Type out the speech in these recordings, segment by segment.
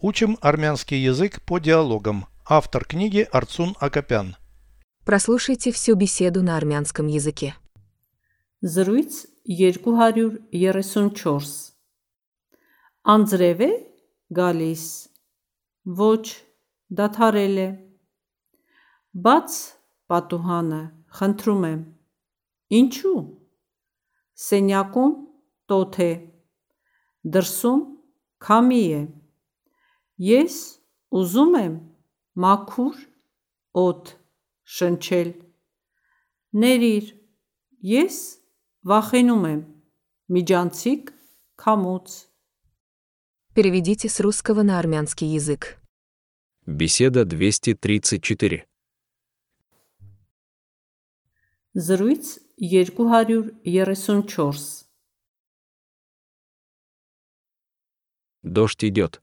Учим армянский язык по диалогам. Автор книги Арцун Акопян. Прослушайте всю беседу на армянском языке. Զրույց 234 Անձրև է գալիս Ոչ դադարել է Բաց պատուհանը խնդրում եմ Ինչու Սենյակում տոթ է Դրսում քամի է Ես ուզում եմ մաքուր օդ շնչել Ներիր Ես վախենում եմ Միջանցիկ քամուց Переведите с русского на армянский язык. Беседа 234. Զրույց 234 Дождь идет.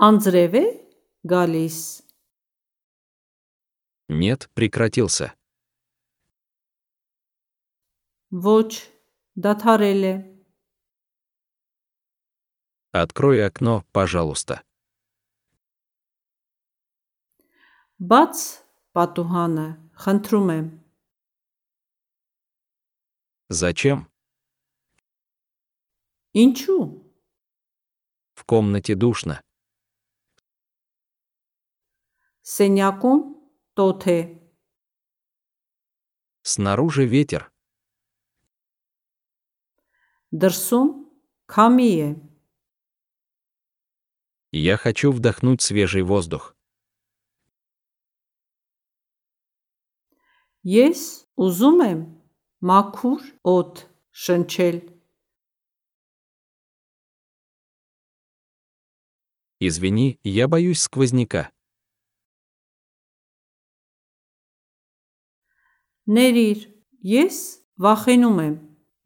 Անձրև է գալիս Нет, прекратился. Ոչ դադարել է Открой окно, пожалуйста. Բաց պատուհանը խնդրում եմ Зачем? Ինչու В комнате душно. Սենյակում տոթ է Снаружи ветер. Դրսում քամի է Я хочу вдохнуть свежий воздух. Ես ուզում եմ մաքուր օդ շնչել Извини, я боюсь сквозняка. Ներիր ես վախենում եմ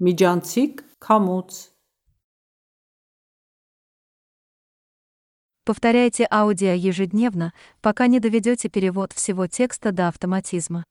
միջանցիկ քամուց Повторяйте аудио ежедневно, пока не доведете перевод всего текста до автоматизма.